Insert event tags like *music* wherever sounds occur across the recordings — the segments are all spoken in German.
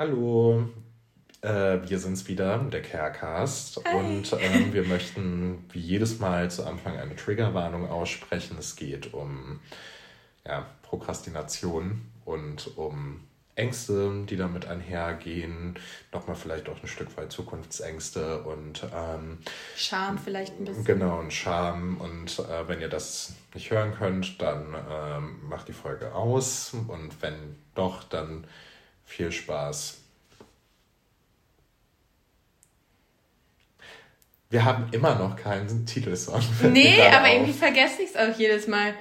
Hallo, äh, wir sind's wieder, der Carecast. Hi. Und ähm, wir möchten wie jedes Mal zu Anfang eine Triggerwarnung aussprechen. Es geht um ja, Prokrastination und um Ängste, die damit einhergehen. Nochmal vielleicht auch ein Stück weit Zukunftsängste und ähm, Scham vielleicht ein bisschen. Genau, und Scham. Und äh, wenn ihr das nicht hören könnt, dann ähm, macht die Folge aus. Und wenn doch, dann viel Spaß. Wir haben immer noch keinen Titelsong. Nee, aber auf. irgendwie vergesse ich es auch jedes Mal.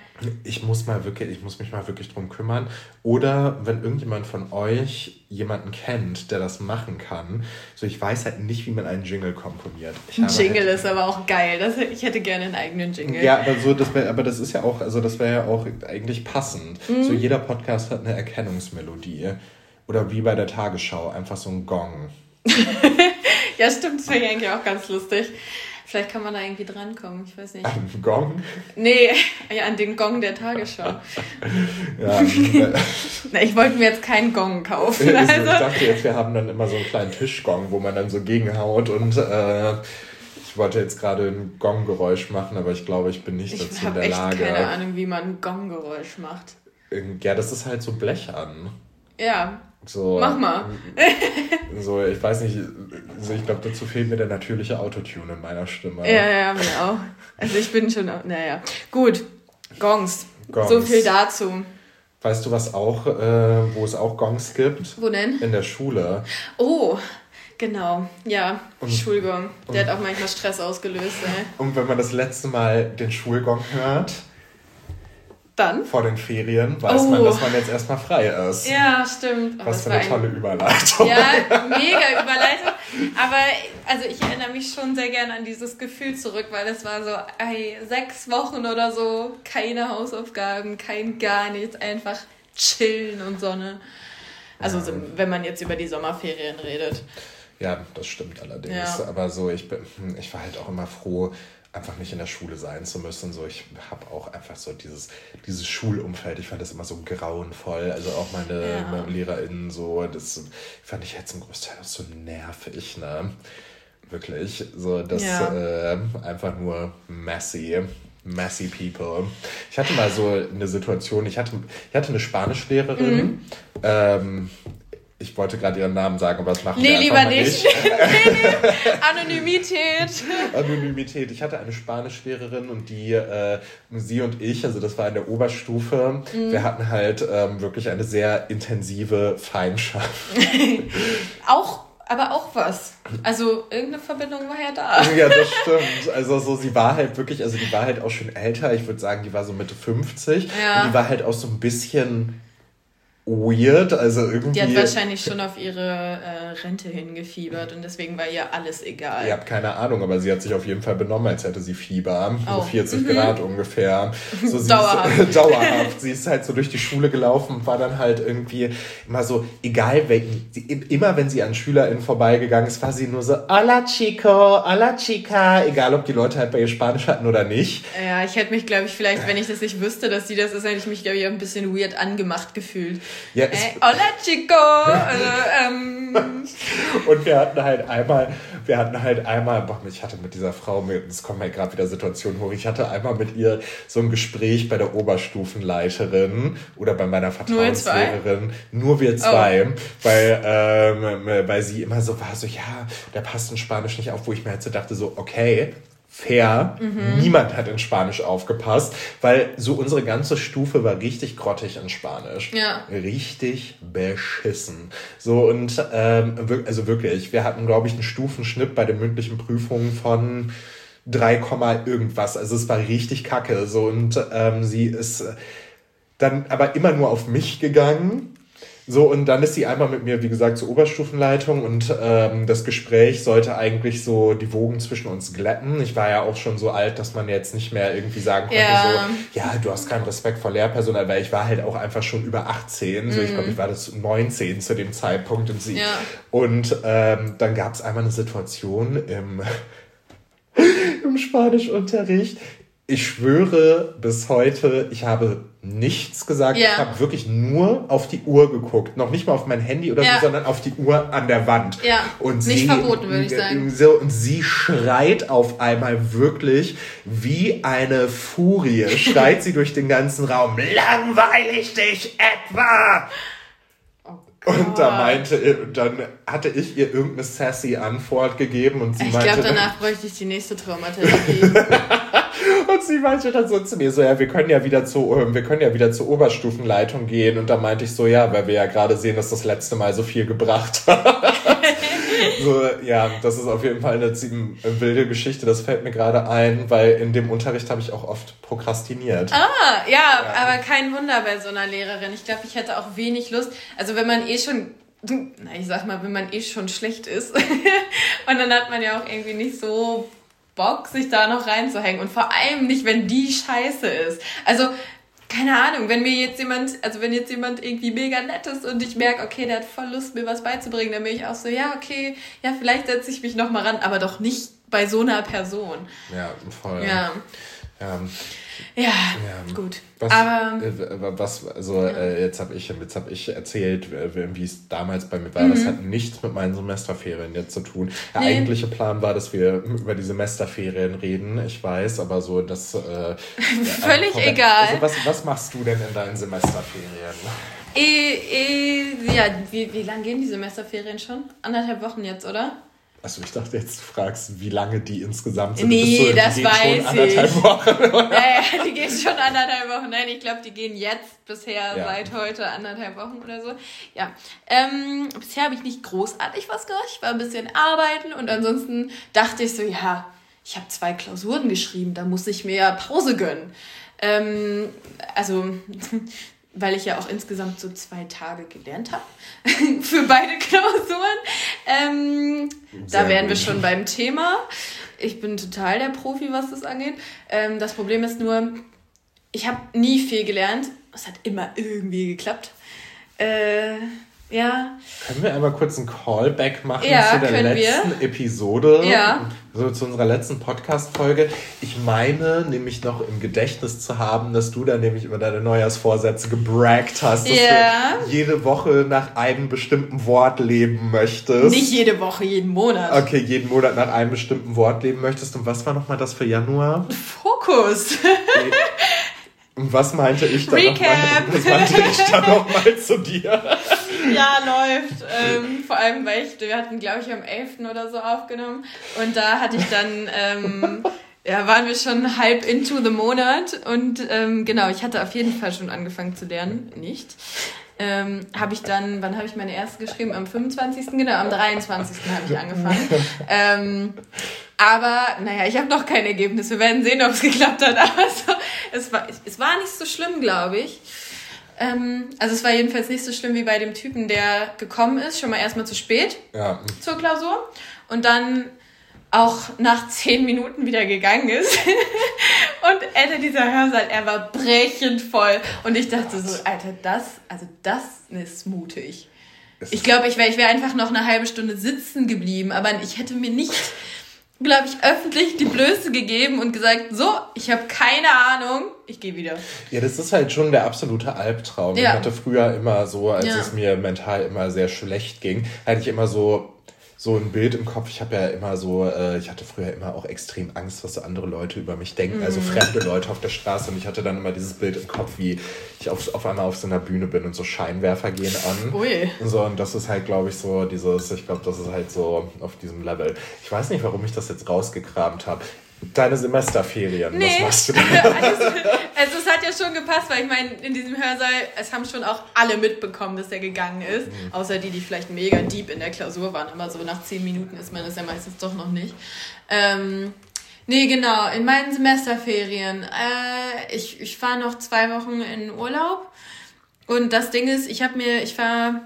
Ich muss mal wirklich, ich muss mich mal wirklich drum kümmern. Oder wenn irgendjemand von euch jemanden kennt, der das machen kann. So, ich weiß halt nicht, wie man einen Jingle komponiert. Ein habe Jingle halt, ist aber auch geil. Das, ich hätte gerne einen eigenen Jingle. Ja, aber so, das wär, aber das ist ja auch, also das wäre ja auch eigentlich passend. Mhm. So jeder Podcast hat eine Erkennungsmelodie. Oder wie bei der Tagesschau, einfach so ein Gong. *laughs* Ja, stimmt. Das wäre ja eigentlich auch ganz lustig. Vielleicht kann man da irgendwie drankommen. Ich weiß nicht. Ein Gong? Nee, *laughs* ja, an den Gong der Tagesschau. *laughs* Ja, äh, Na, ich wollte mir jetzt keinen Gong kaufen. also, ich Also, dachte jetzt, wir haben dann immer so einen kleinen Tischgong, wo man dann so gegenhaut und äh, ich wollte jetzt gerade ein Gonggeräusch machen, aber ich glaube, ich bin nicht ich dazu in habe der echt Lage. keine Ahnung, wie man ein Gonggeräusch macht. Ja, das ist halt so blechern. Ja, So, Mach mal. *laughs* So, ich weiß nicht, so, ich glaube, dazu fehlt mir der natürliche Autotune in meiner Stimme. ja, ja, mir auch. Also ich bin schon, naja. Gut, Gongs. Gongs. So viel dazu. Weißt du, was auch, äh, wo es auch Gongs gibt? Wo denn? In der Schule. Oh, genau. Ja, Und- Schulgong. und- Der hat auch manchmal Stress ausgelöst, ey. Und wenn man das letzte Mal den Schulgong hört, Dann? vor den Ferien, weiß Oh. man, dass man jetzt erstmal frei ist. Ja, stimmt. Oh, Was für eine ein- tolle Überleitung. Ja, *laughs* mega Überleitung. Aber also ich erinnere mich schon sehr gerne an dieses Gefühl zurück, weil es war so ey, sechs Wochen oder so, keine Hausaufgaben, kein gar nichts, einfach chillen und Sonne. Also so, wenn man jetzt über die Sommerferien redet. Ja, das stimmt allerdings. Ja. Aber so, ich, bin, hm, ich war halt auch immer froh, einfach nicht in der Schule sein zu müssen. So, ich habe auch einfach so dieses, dieses Schulumfeld, ich fand das immer so grauenvoll. Also auch meine, Ja. meine LehrerInnen so, das fand ich jetzt zum Großteil auch so nervig, ne? Wirklich. So, das Ja. äh, einfach nur messy. Messy people. Ich hatte mal so eine Situation, ich hatte, ich hatte eine Spanischlehrerin. Mhm. Ähm, ich wollte gerade ihren Namen sagen, aber das machen Nee, wir lieber nicht. nicht. *laughs* Anonymität. Anonymität. Ich hatte eine Spanischlehrerin und die, äh, sie und ich, also das war in der Oberstufe, Mhm. wir hatten halt ähm, wirklich eine sehr intensive Feindschaft. *laughs* Auch, aber auch was. Also irgendeine Verbindung war ja da. ja, das stimmt. Also so, sie war halt wirklich, also die war halt auch schon älter. Ich würde sagen, die war so Mitte 50. Ja. Und die war halt auch so ein bisschen weird. Also irgendwie. Die hat wahrscheinlich schon auf ihre äh, Rente hingefiebert und deswegen war ihr alles egal. Ihr habt keine Ahnung, aber sie hat sich auf jeden Fall benommen, als hätte sie Fieber. So Oh. 40 Grad ungefähr. So, sie Dauerhaft. Ist, *laughs* dauerhaft. Sie ist halt so durch die Schule gelaufen und war dann halt irgendwie immer so, egal welchen, immer wenn sie an SchülerInnen vorbeigegangen ist, war sie nur so, hola chico, hola chica, egal ob die Leute halt bei ihr Spanisch hatten oder nicht. Ja, ich hätte mich, glaube ich, vielleicht, wenn ich das nicht wüsste, dass sie das ist, hätte ich mich, glaube ich, auch ein bisschen weird angemacht gefühlt. Ja, Ey, es, hola, Chico! Also, ähm, *laughs* Und wir hatten halt einmal, wir hatten halt einmal, boah, ich hatte mit dieser Frau, es kommen halt gerade wieder Situationen hoch, ich hatte einmal mit ihr so ein Gespräch bei der Oberstufenleiterin oder bei meiner? Oh. Vertrauenslehrerin. Nur wir zwei, weil, ähm, weil sie immer so war, so, ja, der passt in Spanisch nicht auf, wo ich mir halt so dachte, so, okay, fair, Mhm. niemand hat in Spanisch aufgepasst, weil so unsere ganze Stufe war richtig grottig in Spanisch. Ja. Richtig beschissen. So und ähm, also wirklich, wir hatten, glaube ich, einen Stufenschnitt bei den mündlichen Prüfungen von 3, Komma irgendwas. Also es war richtig kacke. So und ähm, sie ist äh, dann aber immer nur auf mich gegangen. So, und dann ist sie einmal mit mir, wie gesagt, zur Oberstufenleitung und ähm, das Gespräch sollte eigentlich so die Wogen zwischen uns glätten. Ich war ja auch schon so alt, dass man jetzt nicht mehr irgendwie sagen konnte, Ja. so, ja, du hast keinen Respekt vor Lehrpersonal, weil ich war halt auch einfach schon über 18. So, ich glaube, ich war das 19 zu dem Zeitpunkt und sie. Ja. Und ähm, dann gab es einmal eine Situation im, *laughs* im Spanischunterricht. Ich schwöre bis heute, ich habe nichts gesagt. Ja. Ich habe wirklich nur auf die Uhr geguckt. Noch nicht mal auf mein Handy oder ja. so, sondern auf die Uhr an der Wand. Ja. Und nicht sie, verboten, würde ich sagen. So, und sie schreit auf einmal wirklich wie eine Furie. *laughs* schreit sie durch den ganzen Raum. Langweilig dich etwa! Oh und da meinte, dann hatte ich ihr irgendeine sassy Antwort gegeben und sie ich meinte. Ich glaube, danach bräuchte ich die nächste Traumatherapie. *laughs* Und sie meinte dann so zu mir so, ja, wir können ja wieder zu, ähm, wir können ja wieder zur Oberstufenleitung gehen. Und da meinte ich so, ja, weil wir ja gerade sehen, dass das letzte Mal so viel gebracht hat. *laughs* so, ja, das ist auf jeden Fall eine ziemlich wilde Geschichte. Das fällt mir gerade ein, weil in dem Unterricht habe ich auch oft prokrastiniert. Ah, ja, ja, aber kein Wunder bei so einer Lehrerin. Ich glaube, ich hätte auch wenig Lust. Also wenn man eh schon na, ich sag mal, wenn man eh schon schlecht ist *laughs* und dann hat man ja auch irgendwie nicht so Bock, sich da noch reinzuhängen. Und vor allem nicht, wenn die scheiße ist. Also, keine Ahnung, wenn mir jetzt jemand, also wenn jetzt jemand irgendwie mega nett ist und ich merke, okay, der hat voll Lust, mir was beizubringen, dann bin ich auch so, ja, okay, ja, vielleicht setze ich mich noch mal ran, aber doch nicht bei so einer Person. Ja, voll. Ja. ja. Ja, ja, gut. Was, Aber, äh, was also ja. äh, jetzt habe ich, jetzt hab ich erzählt, wie es damals bei mir war. Mhm. Das hat nichts mit meinen Semesterferien jetzt zu tun. Der nee. eigentliche Plan war, dass wir über die Semesterferien reden. Ich weiß, aber so, dass. Äh, *laughs* Völlig äh, egal. Also was, was machst du denn in deinen Semesterferien? E, e, ja, wie, wie lange gehen die Semesterferien schon? Anderthalb Wochen jetzt, oder? Also ich dachte jetzt, du fragst, wie lange die insgesamt sind. Nee, das weiß schon anderthalb ich. Wochen, oder? Ja, ja, die gehen schon anderthalb Wochen. Nein, ich glaube, die gehen jetzt bisher ja. seit heute anderthalb Wochen oder so. Ja, ähm, bisher habe ich nicht großartig was gemacht. Ich war ein bisschen arbeiten und ansonsten dachte ich so, ja, ich habe zwei Klausuren geschrieben, da muss ich mir Pause gönnen. Ähm, also weil ich ja auch insgesamt so zwei Tage gelernt habe *laughs* für beide Klausuren. Ähm, da wären gut. wir schon beim Thema. Ich bin total der Profi, was das angeht. Ähm, das Problem ist nur, ich habe nie viel gelernt. Es hat immer irgendwie geklappt. Äh, ja. Können wir einmal kurz einen Callback machen ja, zu der letzten wir. Episode? Ja. So zu unserer letzten Podcast-Folge. Ich meine nämlich noch im Gedächtnis zu haben, dass du da nämlich über deine Neujahrsvorsätze gebraggt hast, dass ja. du jede Woche nach einem bestimmten Wort leben möchtest. Nicht jede Woche, jeden Monat. Okay, jeden Monat nach einem bestimmten Wort leben möchtest. Und was war nochmal das für Januar? Fokus. Und was meinte ich dann nochmal? Was meinte ich dann nochmal zu dir? Ja, läuft. Ähm, vor allem, weil ich, wir hatten, glaube ich, am 11. oder so aufgenommen. Und da hatte ich dann, ähm, ja, waren wir schon halb into the Monat. Und ähm, genau, ich hatte auf jeden Fall schon angefangen zu lernen. Nicht. Ähm, habe ich dann, wann habe ich meine erste geschrieben? Am 25. Genau, am 23. habe ich angefangen. *laughs* Ähm, aber naja, ich habe noch kein Ergebnis. Wir werden sehen, ob es geklappt hat. *laughs* Aber so, es, war, es war nicht so schlimm, glaube ich. Ähm, also es war jedenfalls nicht so schlimm wie bei dem Typen, der gekommen ist, schon mal erstmal zu spät ja. zur Klausur. Und dann auch nach zehn Minuten wieder gegangen ist. *laughs* und Alter, dieser Hörsaal, er war brechend voll. Und ich dachte so, Alter, das, also das ist mutig. Ich glaube, ich wäre ich wär einfach noch eine halbe Stunde sitzen geblieben, aber ich hätte mir nicht glaube ich, öffentlich die Blöße gegeben und gesagt, so, ich habe keine Ahnung, ich gehe wieder. Ja, das ist halt schon der absolute Albtraum. Ja. Ich hatte früher immer so, als ja. es mir mental immer sehr schlecht ging, hatte ich immer so so ein Bild im Kopf. Ich habe ja immer so, äh, ich hatte früher immer auch extrem Angst, was so andere Leute über mich denken, also mhm. fremde Leute auf der Straße. Und ich hatte dann immer dieses Bild im Kopf, wie ich auf, auf einmal auf so einer Bühne bin und so Scheinwerfer gehen an. Ui. So, und das ist halt, glaube ich, so dieses, ich glaube, das ist halt so auf diesem Level. Ich weiß nicht, warum ich das jetzt rausgekramt habe. Deine Semesterferien, nee. was machst du *laughs* denn? also, also es hat ja schon gepasst, weil ich meine, in diesem Hörsaal, es haben schon auch alle mitbekommen, dass er gegangen ist. Mhm. Außer die, die vielleicht mega deep in der Klausur waren. Aber so nach zehn Minuten ist man das ja meistens doch noch nicht. Ähm, nee, genau, in meinen Semesterferien. Äh, ich ich fahre noch zwei Wochen in Urlaub. Und das Ding ist, ich habe mir, ich fahre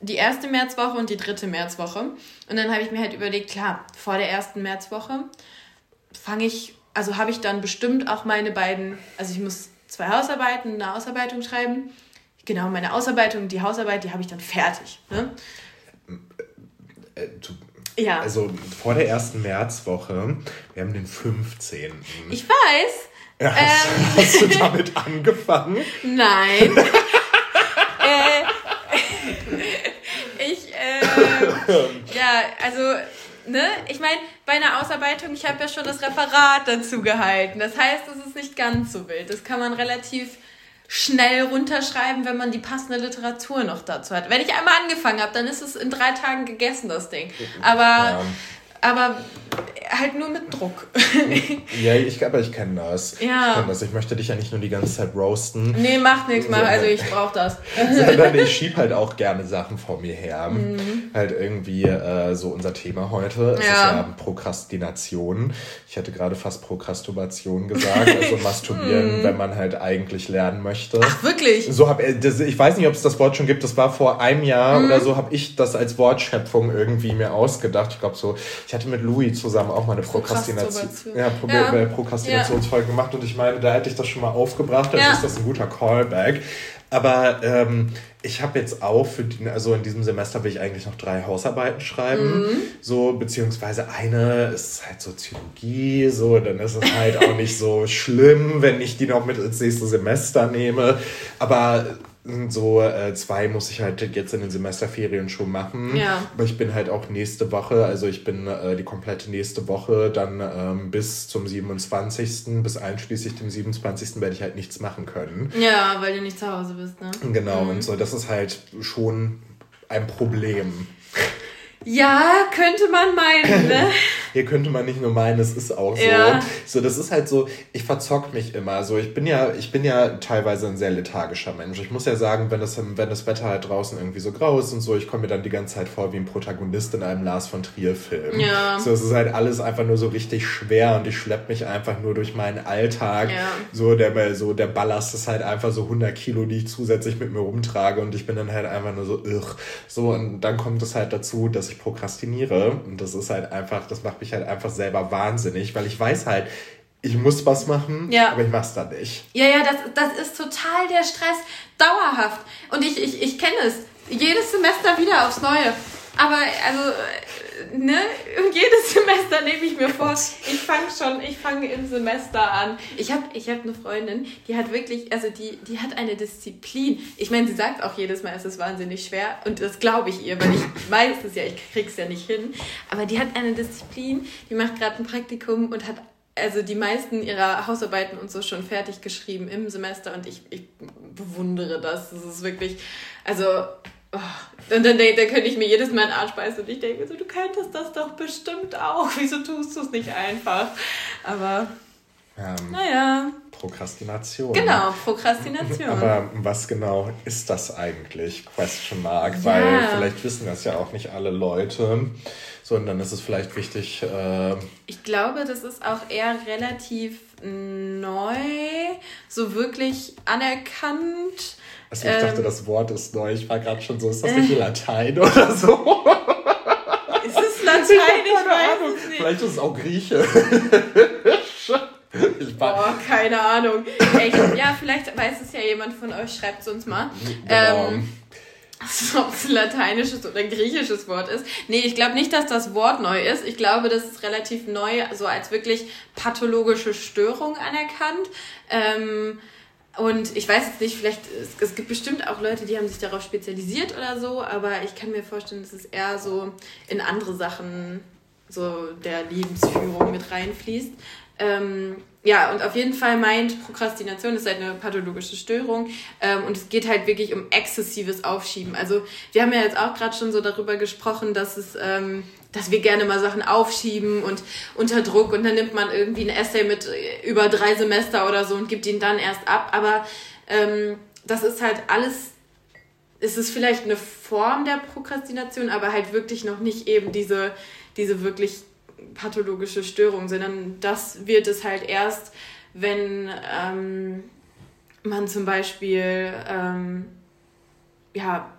die erste Märzwoche und die dritte Märzwoche. Und dann habe ich mir halt überlegt, klar, vor der ersten Märzwoche fange ich, also habe ich dann bestimmt auch meine beiden, also ich muss zwei Hausarbeiten, eine Ausarbeitung schreiben. Genau, meine Ausarbeitung, die Hausarbeit, die habe ich dann fertig. Ne? Äh, ja. Also vor der ersten Märzwoche, wir haben den 15. Ich weiß, Ja, hast, ähm, hast, du damit angefangen? Nein. *laughs* äh, *laughs* ich, äh, ja, also, ne, ich meine, bei einer Ausarbeitung, ich habe ja schon das Referat dazu gehalten. Das heißt, es ist nicht ganz so wild. Das kann man relativ schnell runterschreiben, wenn man die passende Literatur noch dazu hat. Wenn ich einmal angefangen habe, dann ist es in drei Tagen gegessen, das Ding. Aber ja aber halt nur mit Druck. *laughs* ja, ich, aber ich kenne das. Ja. Ich kenne das. Ich möchte dich ja nicht nur die ganze Zeit roasten. Nee, macht nichts, mach, also ich brauche das. *laughs* sondern ich schieb halt auch gerne Sachen vor mir her. Mhm. Halt irgendwie äh, so unser Thema heute. Es ja. ist ja Prokrastination. Ich hätte gerade fast Prokrastination gesagt, also *laughs* masturbieren, mhm. wenn man halt eigentlich lernen möchte. Ach, wirklich? So hab, ich weiß nicht, ob es das Wort schon gibt. Das war vor einem Jahr mhm. oder so, habe ich das als Wortschöpfung irgendwie mir ausgedacht. Ich glaube so ich hatte mit Louis zusammen auch mal eine Prokrastination, ja, ja. Äh, Prokrastinationsfolge ja. gemacht und ich meine, da hätte ich das schon mal aufgebracht, also ja. ist das ein guter Callback. Aber ähm, ich habe jetzt auch für die, also in diesem Semester will ich eigentlich noch drei Hausarbeiten schreiben. Mhm. So, beziehungsweise eine ist halt Soziologie, so, dann ist es halt auch nicht so schlimm, wenn ich die noch mit ins nächste Semester nehme. Aber so äh, zwei muss ich halt jetzt in den Semesterferien schon machen. Ja. Aber ich bin halt auch nächste Woche, also ich bin äh, die komplette nächste Woche dann ähm, bis zum 27. bis einschließlich dem 27. werde ich halt nichts machen können. Ja, weil du nicht zu Hause bist, ne? Genau, mhm. und so, das ist halt schon ein Problem. Ja, könnte man meinen, ne? *clears throat* Hier könnte man nicht nur meinen, es ist auch so. Ja. So, das ist halt so, ich verzock mich immer. So, ich bin ja, ich bin ja teilweise ein sehr lethargischer Mensch. Ich muss ja sagen, wenn das, wenn das Wetter halt draußen irgendwie so grau ist und so, ich komme mir dann die ganze Zeit vor wie ein Protagonist in einem Lars von Trier-Film. Ja. So, es ist halt alles einfach nur so richtig schwer und ich schlepp mich einfach nur durch meinen Alltag. Ja. So, der, so, der Ballast ist halt einfach so 100 Kilo, die ich zusätzlich mit mir rumtrage und ich bin dann halt einfach nur so, irr. So, und dann kommt es halt dazu, dass ich prokrastiniere und das ist halt einfach, das macht mich halt einfach selber wahnsinnig, weil ich weiß halt, ich muss was machen, ja. aber ich mach's dann nicht. Ja, ja, das, das ist total der Stress, dauerhaft. Und ich, ich, ich kenne es. Jedes Semester wieder aufs Neue. Aber also ne, und jedes *laughs* Semester nehme ich mir vor, ich fange schon, ich fange im Semester an. Ich habe ich hab eine Freundin, die hat wirklich, also die, die hat eine Disziplin. Ich meine, sie sagt auch jedes Mal, es ist wahnsinnig schwer und das glaube ich ihr, weil ich *laughs* weiß es ja, ich krieg's ja nicht hin. Aber die hat eine Disziplin, die macht gerade ein Praktikum und hat also die meisten ihrer Hausarbeiten und so schon fertig geschrieben im Semester und ich, ich bewundere das. Das ist wirklich, also Oh, und dann, dann könnte ich mir jedes Mal einen Arsch beißen und ich denke so, du könntest das doch bestimmt auch. Wieso tust du es nicht einfach? Aber ähm, naja. Prokrastination. Genau, Prokrastination. Aber was genau ist das eigentlich? Question mark, ja. weil vielleicht wissen das ja auch nicht alle Leute. Sondern ist es vielleicht wichtig. Äh, ich glaube, das ist auch eher relativ neu, so wirklich anerkannt also ich ähm, dachte, das Wort ist neu. Ich war gerade schon so, ist das nicht äh, Latein oder so? Ist es Latein? Ich, ich weiß Ahnung. es nicht. Vielleicht ist es auch Grieche. Boah, keine Ahnung. Echt, ja, vielleicht weiß es ja jemand von euch, schreibt es uns mal. Genau. Ähm, ob es ein lateinisches oder ein griechisches Wort ist. Nee, ich glaube nicht, dass das Wort neu ist. Ich glaube, das ist relativ neu, so als wirklich pathologische Störung anerkannt. Ähm, und ich weiß jetzt nicht, vielleicht, es, es, gibt bestimmt auch Leute, die haben sich darauf spezialisiert oder so, aber ich kann mir vorstellen, dass es eher so in andere Sachen so der Lebensführung mit reinfließt. Ähm, ja, und auf jeden Fall meint, Prokrastination ist halt eine pathologische Störung ähm, und es geht halt wirklich um exzessives Aufschieben. Also wir haben ja jetzt auch gerade schon so darüber gesprochen, dass es ähm, dass wir gerne mal Sachen aufschieben und unter Druck und dann nimmt man irgendwie ein Essay mit äh, über drei Semester oder so und gibt ihn dann erst ab. Aber ähm, das ist halt alles, es ist vielleicht eine Form der Prokrastination, aber halt wirklich noch nicht eben diese, diese wirklich pathologische Störung, sondern das wird es halt erst, wenn ähm, man zum Beispiel ähm, ja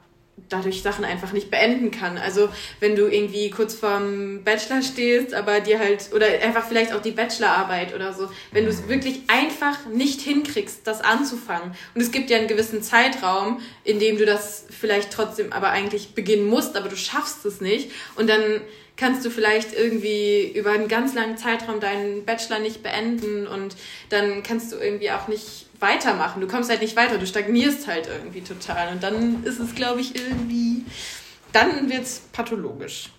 dadurch Sachen einfach nicht beenden kann. Also wenn du irgendwie kurz vorm Bachelor stehst, aber dir halt, oder einfach vielleicht auch die Bachelorarbeit oder so, wenn du es mhm. wirklich einfach nicht hinkriegst, das anzufangen. Und es gibt ja einen gewissen Zeitraum, in dem du das vielleicht trotzdem aber eigentlich beginnen musst, aber du schaffst es nicht. Und dann kannst du vielleicht irgendwie über einen ganz langen Zeitraum deinen Bachelor nicht beenden und dann kannst du irgendwie auch nicht weitermachen. Du kommst halt nicht weiter, du stagnierst halt irgendwie total. Und dann ist es, glaube ich, irgendwie, dann wird es pathologisch.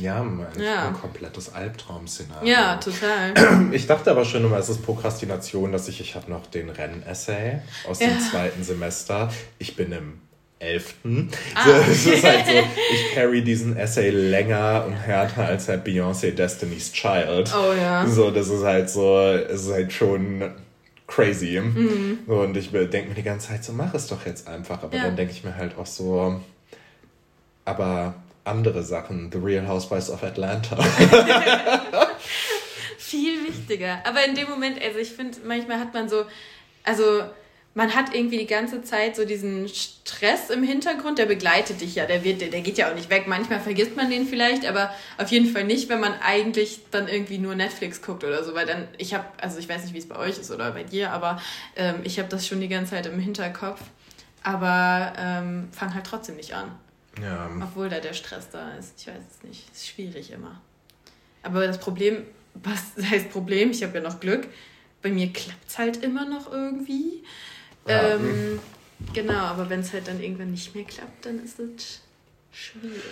Ja, ein, ja. ein komplettes Albtraum-Szenario. Ja, total. *clears throat* Ich dachte aber schon immer, es ist Prokrastination, dass ich, ich habe noch den Renn-Essay aus ja. dem zweiten Semester. Ich bin im elften. Ah. So, es ist halt so, *laughs* ich carry diesen Essay länger und härter als halt Beyoncé Destiny's Child. Oh ja. So, das ist halt so, es ist halt schon crazy. Mhm. und ich denke mir die ganze Zeit so, mach es doch jetzt einfach. Aber ja. dann denke ich mir halt auch so, aber andere Sachen, The Real Housewives of Atlanta. *laughs* Viel wichtiger. Aber in dem Moment, also ich finde, manchmal hat man so, also man hat irgendwie die ganze Zeit so diesen Stress im Hintergrund, der begleitet dich ja, der wird, der geht ja auch nicht weg. Manchmal vergisst man den vielleicht, aber auf jeden Fall nicht, wenn man eigentlich dann irgendwie nur Netflix guckt oder so, weil dann, ich habe, also ich weiß nicht, wie es bei euch ist oder bei dir, aber ähm, ich habe das schon die ganze Zeit im Hinterkopf, aber ähm, fang halt trotzdem nicht an. Ja. Obwohl da der Stress da ist. Ich weiß es nicht. Ist schwierig immer. Aber das Problem, was *laughs* heißt Problem? Ich habe ja noch Glück. Bei mir klappt es halt immer noch irgendwie. Ähm, genau, aber wenn es halt dann irgendwann nicht mehr klappt, dann ist es schwierig.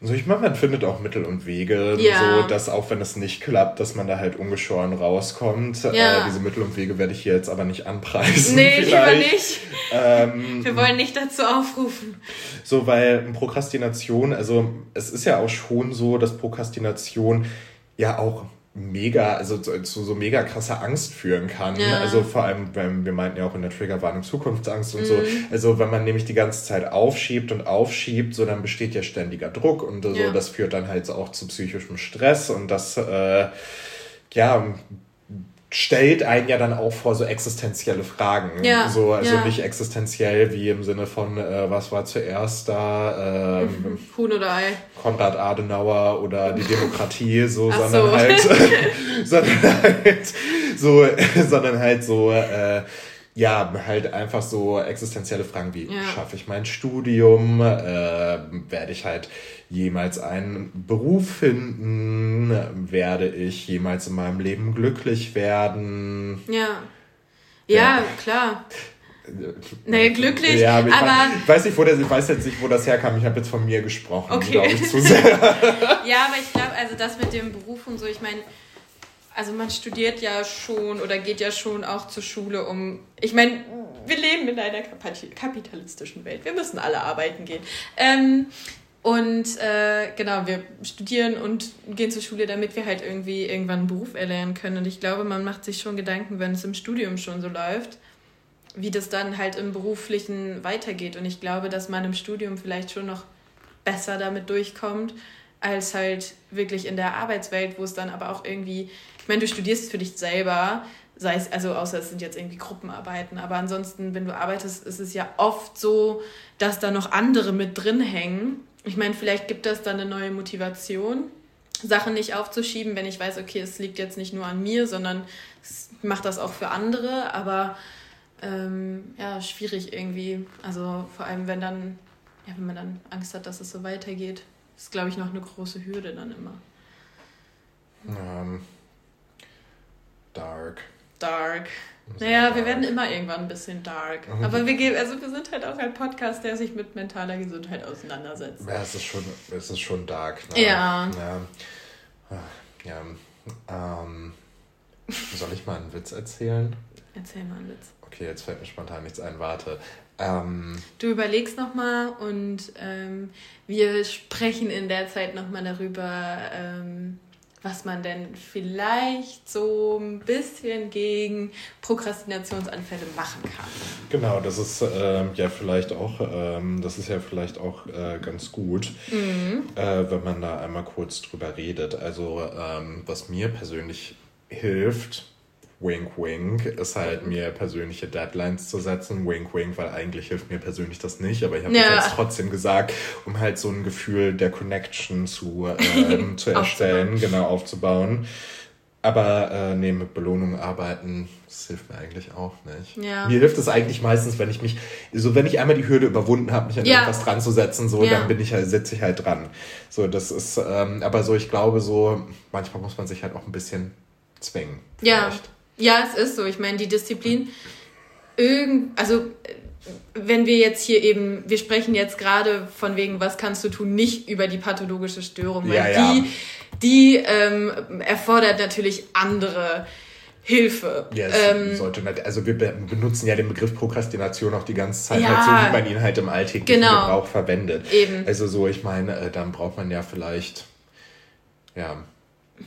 Also ich meine, man findet auch Mittel und Wege, ja. so dass auch wenn es nicht klappt, dass man da halt ungeschoren rauskommt. Ja. Äh, diese Mittel und Wege werde ich hier jetzt aber nicht anpreisen. Nee, lieber nicht. Ähm, Wir wollen nicht dazu aufrufen. So, weil Prokrastination, also es ist ja auch schon so, dass Prokrastination ja auch mega, also zu, zu, so mega krasser Angst führen kann. Ja. Also vor allem, wenn wir meinten ja auch in der Triggerwarnung Zukunftsangst und mhm. so. Also wenn man nämlich die ganze Zeit aufschiebt und aufschiebt, so dann besteht ja ständiger Druck und so, ja. das führt dann halt auch zu psychischem Stress und das äh, ja stellt einen ja dann auch vor so existenzielle Fragen. Ja, so, also ja. nicht existenziell wie im Sinne von, äh, was war zuerst da? Ähm, Huhn oder Ei. Konrad Adenauer oder die *laughs* Demokratie, so, sondern so. halt, *laughs* *laughs* sondern halt, so, sondern halt so, äh, ja, halt einfach so existenzielle Fragen wie, ja. schaffe ich mein Studium? Äh, werde ich halt jemals einen Beruf finden? Werde ich jemals in meinem Leben glücklich werden? Ja. Ja, ja. klar. Nee, glücklich, ja, aber, ich, ich weiß nicht, wo das, ich weiß jetzt nicht, wo das herkam. Ich habe jetzt von mir gesprochen, okay. glaube ich, zu sehr. *laughs* ja, aber ich glaube, also das mit dem Beruf und so, ich meine, also man studiert ja schon oder geht ja schon auch zur Schule, um. Ich meine, wir leben in einer kapitalistischen Welt. Wir müssen alle arbeiten gehen. Ähm, und äh, genau, wir studieren und gehen zur Schule, damit wir halt irgendwie irgendwann einen Beruf erlernen können. Und ich glaube, man macht sich schon Gedanken, wenn es im Studium schon so läuft, wie das dann halt im beruflichen weitergeht. Und ich glaube, dass man im Studium vielleicht schon noch besser damit durchkommt, als halt wirklich in der Arbeitswelt, wo es dann aber auch irgendwie ich meine, du studierst für dich selber, sei es, also außer es sind jetzt irgendwie Gruppenarbeiten, aber ansonsten, wenn du arbeitest, ist es ja oft so, dass da noch andere mit drin hängen. Ich meine, vielleicht gibt das dann eine neue Motivation, Sachen nicht aufzuschieben, wenn ich weiß, okay, es liegt jetzt nicht nur an mir, sondern ich mache das auch für andere, aber ähm, ja, schwierig irgendwie. Also vor allem, wenn dann, ja, wenn man dann Angst hat, dass es so weitergeht, ist, glaube ich, noch eine große Hürde dann immer. Ähm, Dark. Dark. Naja, dark. wir werden immer irgendwann ein bisschen dark. Mhm. Aber wir gehen, also wir sind halt auch ein Podcast, der sich mit mentaler Gesundheit auseinandersetzt. Ja, es ist schon, es ist schon dark. Ne? Ja. Ja. ja. Ähm, soll ich mal einen Witz erzählen? Erzähl mal einen Witz. Okay, jetzt fällt mir spontan nichts ein. Warte. Ähm, du überlegst nochmal und ähm, wir sprechen in der Zeit nochmal darüber, ähm, was man denn vielleicht so ein bisschen gegen Prokrastinationsanfälle machen kann. Genau, das ist äh, ja vielleicht auch, ähm, das ist ja vielleicht auch äh, ganz gut, mhm. äh, wenn man da einmal kurz drüber redet. Also ähm, was mir persönlich hilft, Wink Wink ist halt mir persönliche Deadlines zu setzen. Wink Wink, weil eigentlich hilft mir persönlich das nicht, aber ich habe ja. das jetzt trotzdem gesagt, um halt so ein Gefühl der Connection zu, ähm, *laughs* zu erstellen, genau aufzubauen. Aber äh, nee, mit Belohnung arbeiten, das hilft mir eigentlich auch nicht. Ja. Mir hilft es eigentlich meistens, wenn ich mich, so wenn ich einmal die Hürde überwunden habe, mich an ja. irgendwas dran zu setzen, so, ja. dann bin ich halt, sitze ich halt dran. So, das ist, ähm, aber so, ich glaube so, manchmal muss man sich halt auch ein bisschen zwingen. Ja. Ja, es ist so. Ich meine, die Disziplin, irgend, also wenn wir jetzt hier eben, wir sprechen jetzt gerade von wegen, was kannst du tun, nicht über die pathologische Störung, weil ja, ja. die die ähm, erfordert natürlich andere Hilfe. Ja, ähm, sollte nicht, also wir benutzen ja den Begriff Prokrastination auch die ganze Zeit, ja, halt so wie man ihn halt im alltäglichen genau, Gebrauch verwendet. Eben. Also so, ich meine, äh, dann braucht man ja vielleicht, ja,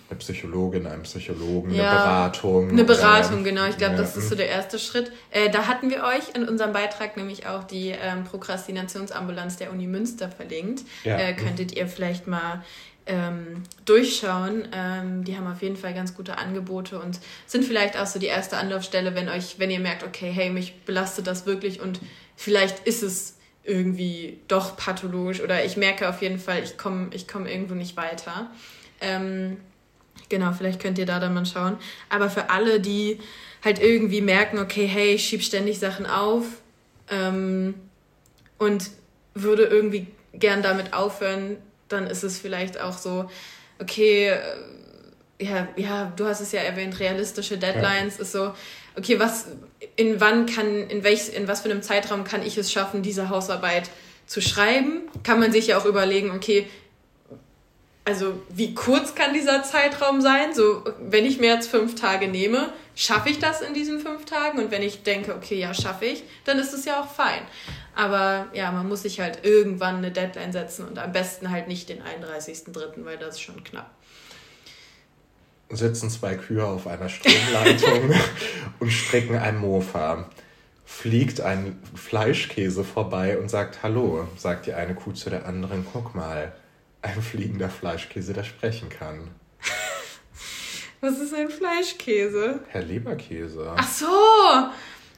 eine Psychologin, einen Psychologen, ja, eine Beratung. Eine Beratung, oder, genau. Ich glaube, ja. das ist so der erste Schritt. Äh, da hatten wir euch in unserem Beitrag nämlich auch die ähm, Prokrastinationsambulanz der Uni Münster verlinkt. Ja. Äh, könntet ihr vielleicht mal ähm, durchschauen. Ähm, die haben auf jeden Fall ganz gute Angebote und sind vielleicht auch so die erste Anlaufstelle, wenn euch, wenn ihr merkt, okay, hey, mich belastet das wirklich und vielleicht ist es irgendwie doch pathologisch oder ich merke auf jeden Fall, ich komme ich komm irgendwo nicht weiter. Ähm, genau, vielleicht könnt ihr da dann mal schauen. Aber für alle, die halt irgendwie merken, okay, hey, ich schieb ständig Sachen auf ähm, und würde irgendwie gern damit aufhören, dann ist es vielleicht auch so, okay, äh, ja, ja, du hast es ja erwähnt, realistische Deadlines ja. ist so, okay, was, in wann kann, in welch, in was für einem Zeitraum kann ich es schaffen, diese Hausarbeit zu schreiben? Kann man sich ja auch überlegen, okay, also wie kurz kann dieser Zeitraum sein? So, wenn ich mir jetzt fünf Tage nehme, schaffe ich das in diesen fünf Tagen? Und wenn ich denke, okay, ja, schaffe ich, dann ist es ja auch fein. Aber ja, man muss sich halt irgendwann eine Deadline setzen und am besten halt nicht den 31.03., weil das ist schon knapp. Sitzen zwei Kühe auf einer Stromleitung *laughs* und stricken ein Mofa. Fliegt ein Fleischkäse vorbei und sagt Hallo, sagt die eine Kuh zu der anderen, guck mal, ein fliegender Fleischkäse, der sprechen kann. Was ist ein Fleischkäse? Herr Leberkäse. Ach so!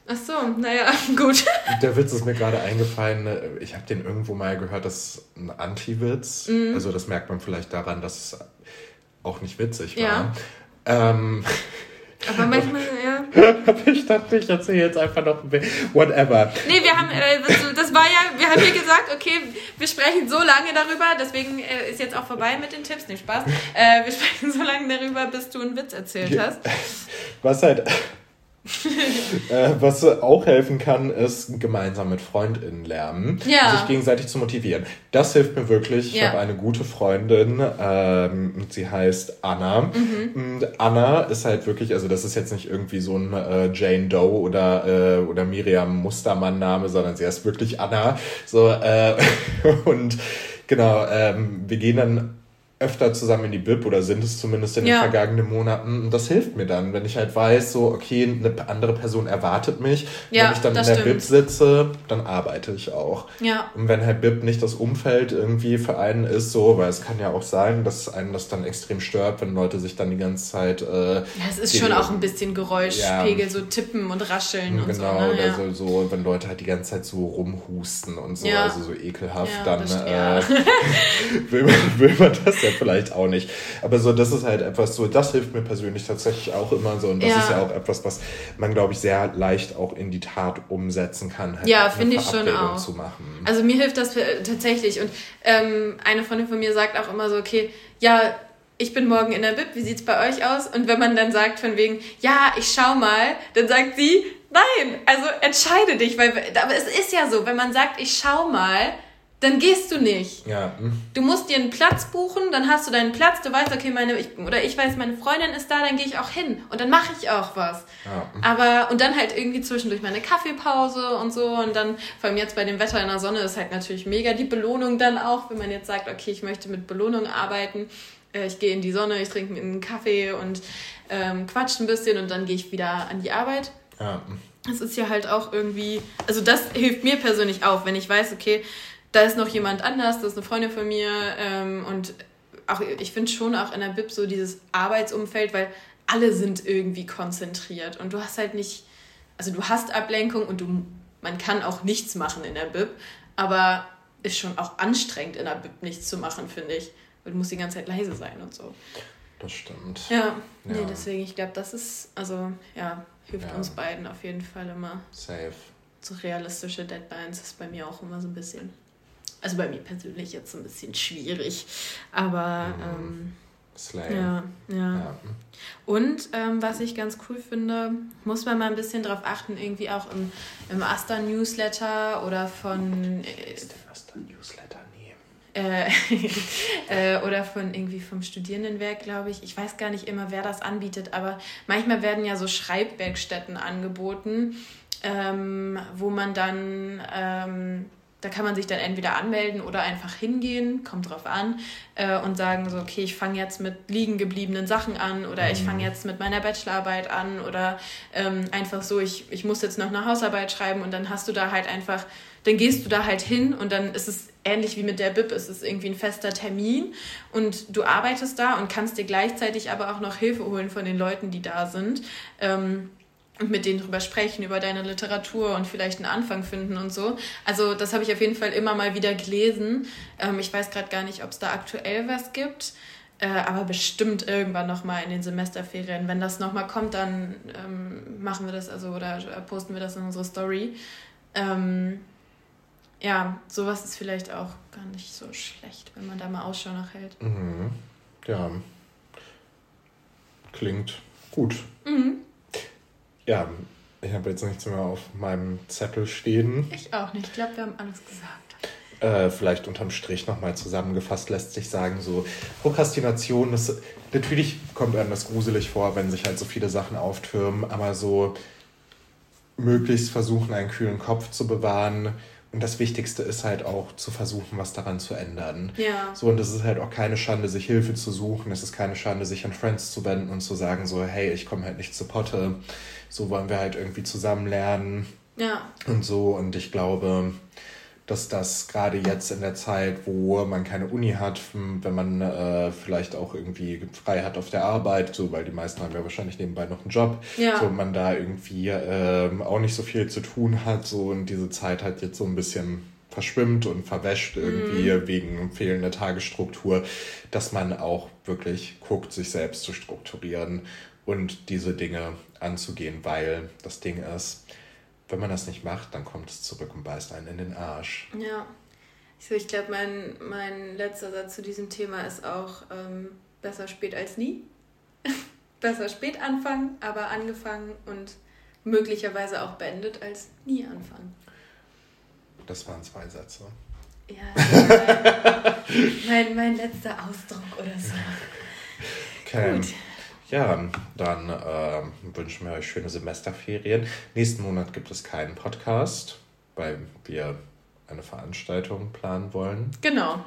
Ach so, naja, *laughs* gut. Der Witz ist mir gerade eingefallen. Ne, ich habe den irgendwo mal gehört, das ist ein Anti-Witz. Mhm. Also das merkt man vielleicht daran, dass es auch nicht witzig war. Ja. Ähm, *laughs* aber manchmal, ja. *laughs* ich dachte, ich erzähle jetzt einfach noch whatever. Nee, wir haben, äh, das, das, war ja, wir haben hier gesagt, okay, wir sprechen so lange darüber, deswegen äh, ist jetzt auch vorbei mit den Tipps, nicht Spaß. Äh, wir *laughs* sprechen so lange darüber, bis du einen Witz erzählt hast. Was halt *laughs* äh, was auch helfen kann, ist gemeinsam mit FreundInnen lernen, ja. sich gegenseitig zu motivieren. Das hilft mir wirklich. Ich ja. habe eine gute Freundin, ähm, sie heißt Anna. Mhm. Und Anna ist halt wirklich, also das ist jetzt nicht irgendwie so ein äh, Jane Doe oder, äh, oder Miriam Mustermann-Name, sondern sie heißt wirklich Anna. So, äh, *laughs* und genau, ähm, wir gehen dann öfter zusammen in die Bib oder sind es zumindest in ja. den vergangenen Monaten. Und das hilft mir dann, wenn ich halt weiß, so, okay, eine andere Person erwartet mich. Ja, wenn ich dann in der stimmt. Bib sitze, dann arbeite ich auch. Ja. Und wenn halt Bib nicht das Umfeld irgendwie für einen ist, so, weil es kann ja auch sein, dass einen das dann extrem stört, wenn Leute sich dann die ganze Zeit. Äh, ja, es ist schon auch ein bisschen Geräuschpegel, so tippen und rascheln und genau, so. Genau, ne? oder so, so, wenn Leute halt die ganze Zeit so rumhusten und so, also so ekelhaft, dann äh, *laughs* will, man, will man das ja vielleicht auch nicht. Aber so, das ist halt etwas so, das hilft mir persönlich tatsächlich auch immer so. Und das ja. ist ja auch etwas, was man, glaube ich, sehr leicht auch in die Tat umsetzen kann. Halt ja, finde ich schon auch. Also mir hilft das tatsächlich. Und ähm, eine Freundin von mir sagt auch immer so, okay, ja, ich bin morgen in der Bib, wie sieht's bei euch aus? Und wenn man dann sagt von wegen, ja, ich schau mal, dann sagt sie, nein, also entscheide dich, weil aber es ist ja so, wenn man sagt, ich schau mal, dann gehst du nicht. Ja. Du musst dir einen Platz buchen, dann hast du deinen Platz, du weißt, okay, meine, ich, oder ich weiß, meine Freundin ist da, dann gehe ich auch hin und dann mache ich auch was. Ja. Aber, und dann halt irgendwie zwischendurch meine Kaffeepause und so und dann, vor allem jetzt bei dem Wetter in der Sonne, ist halt natürlich mega die Belohnung dann auch, wenn man jetzt sagt, okay, ich möchte mit Belohnung arbeiten, äh, ich gehe in die Sonne, ich trinke einen Kaffee und ähm, quatsche ein bisschen und dann gehe ich wieder an die Arbeit. Ja. Das ist ja halt auch irgendwie, also das hilft mir persönlich auch, wenn ich weiß, okay, da ist noch jemand anders, das ist eine Freundin von mir ähm, und auch ich finde schon auch in der Bib so dieses Arbeitsumfeld, weil alle sind irgendwie konzentriert und du hast halt nicht, also du hast Ablenkung und du, man kann auch nichts machen in der Bib, aber ist schon auch anstrengend in der Bib nichts zu machen, finde ich. Weil du musst die ganze Zeit leise sein und so. Das stimmt. Ja, Ja. nee, deswegen, ich glaube, das ist, also, ja, hilft Ja. uns beiden auf jeden Fall immer. Safe. So realistische Deadlines ist bei mir auch immer so ein bisschen, also bei mir persönlich jetzt so ein bisschen schwierig. Aber, ähm, Slay. ja, ja. Ja. Und ähm, was ich ganz cool finde, muss man mal ein bisschen drauf achten, irgendwie auch im, im Asta-Newsletter oder von äh, Ist das dann Newsletter? Äh, *laughs* äh, oder von irgendwie vom Studierendenwerk, glaube ich. Ich weiß gar nicht immer, wer das anbietet, aber manchmal werden ja so Schreibwerkstätten angeboten, ähm, wo man dann, ähm, da kann man sich dann entweder anmelden oder einfach hingehen, kommt drauf an, äh, und sagen so, okay, ich fange jetzt mit liegen gebliebenen Sachen an oder ich fange jetzt mit meiner Bachelorarbeit an oder ähm, einfach so, ich, ich muss jetzt noch eine Hausarbeit schreiben und dann hast du da halt einfach, dann gehst du da halt hin und dann ist es ähnlich wie mit der BIP, es ist irgendwie ein fester Termin und du arbeitest da und kannst dir gleichzeitig aber auch noch Hilfe holen von den Leuten, die da sind. Ähm, und mit denen drüber sprechen, über deine Literatur und vielleicht einen Anfang finden und so. Also das habe ich auf jeden Fall immer mal wieder gelesen. Ähm, ich weiß gerade gar nicht, ob es da aktuell was gibt, äh, aber bestimmt irgendwann nochmal in den Semesterferien. Wenn das nochmal kommt, dann ähm, machen wir das also oder äh, posten wir das in unsere Story. Ähm, ja, sowas ist vielleicht auch gar nicht so schlecht, wenn man da mal Ausschau nach hält. Mhm. Ja. Klingt gut. Mhm. Ja, ich habe jetzt nichts mehr auf meinem Zettel stehen. Ich auch nicht. Ich glaube, wir haben alles gesagt. Äh, vielleicht unterm Strich nochmal zusammengefasst lässt sich sagen, so Prokrastination, das, natürlich kommt einem das gruselig vor, wenn sich halt so viele Sachen auftürmen, aber so möglichst versuchen, einen kühlen Kopf zu bewahren. Und das Wichtigste ist halt auch zu versuchen, was daran zu ändern. Ja. So, und es ist halt auch keine Schande, sich Hilfe zu suchen. Es ist keine Schande, sich an Friends zu wenden und zu sagen, so, hey, ich komme halt nicht zu Potte. So wollen wir halt irgendwie zusammen lernen Ja. und so. Und ich glaube, dass das gerade jetzt in der Zeit, wo man keine Uni hat, wenn man äh, vielleicht auch irgendwie frei hat auf der Arbeit, so, weil die meisten haben ja wahrscheinlich nebenbei noch einen Job, Ja. so man da irgendwie ähm, auch nicht so viel zu tun hat, so und diese Zeit halt jetzt so ein bisschen verschwimmt und verwäscht irgendwie wegen fehlender Tagesstruktur, dass man auch wirklich guckt, sich selbst zu strukturieren und diese Dinge anzugehen, weil das Ding ist, wenn man das nicht macht, dann kommt es zurück und beißt einen in den Arsch. Ja. So, ich glaube, mein, mein letzter Satz zu diesem Thema ist auch ähm, besser spät als nie. *laughs* besser spät anfangen, aber angefangen und möglicherweise auch beendet als nie anfangen. Das waren zwei Sätze. Ja, mein, *laughs* mein, mein letzter Ausdruck oder so. Okay. Gut. Ja, dann ähm, wünschen wir euch schöne Semesterferien. Nächsten Monat gibt es keinen Podcast, weil wir eine Veranstaltung planen wollen. Genau.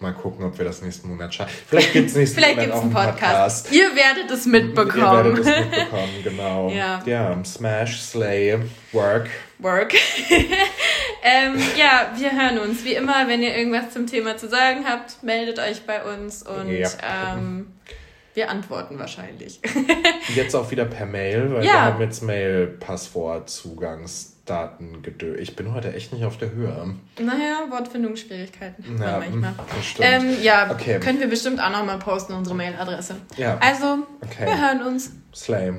Mal gucken, ob wir das nächsten Monat schaffen. Vielleicht gibt es nächsten *laughs* Vielleicht Monat gibt es auch einen einen Podcast. Podcast. Ihr werdet es mitbekommen. Ihr werdet es mitbekommen, genau. *laughs* Ja. ja, Smash, Slay, Work. Work. *laughs* ähm, ja, wir hören uns. Wie immer, wenn ihr irgendwas zum Thema zu sagen habt, meldet euch bei uns und Ja. ähm, wir antworten wahrscheinlich. Jetzt auch wieder per Mail, weil Ja. wir haben jetzt Mail-Passwort, Zugangsdaten gedö. Ich bin heute echt nicht auf der Höhe. naja, Wortfindungsschwierigkeiten hat Ja, man manchmal. *laughs* Ähm, ja, Okay. können wir bestimmt auch nochmal posten, unsere Mailadresse. ja, Also, okay. wir hören uns. Slay.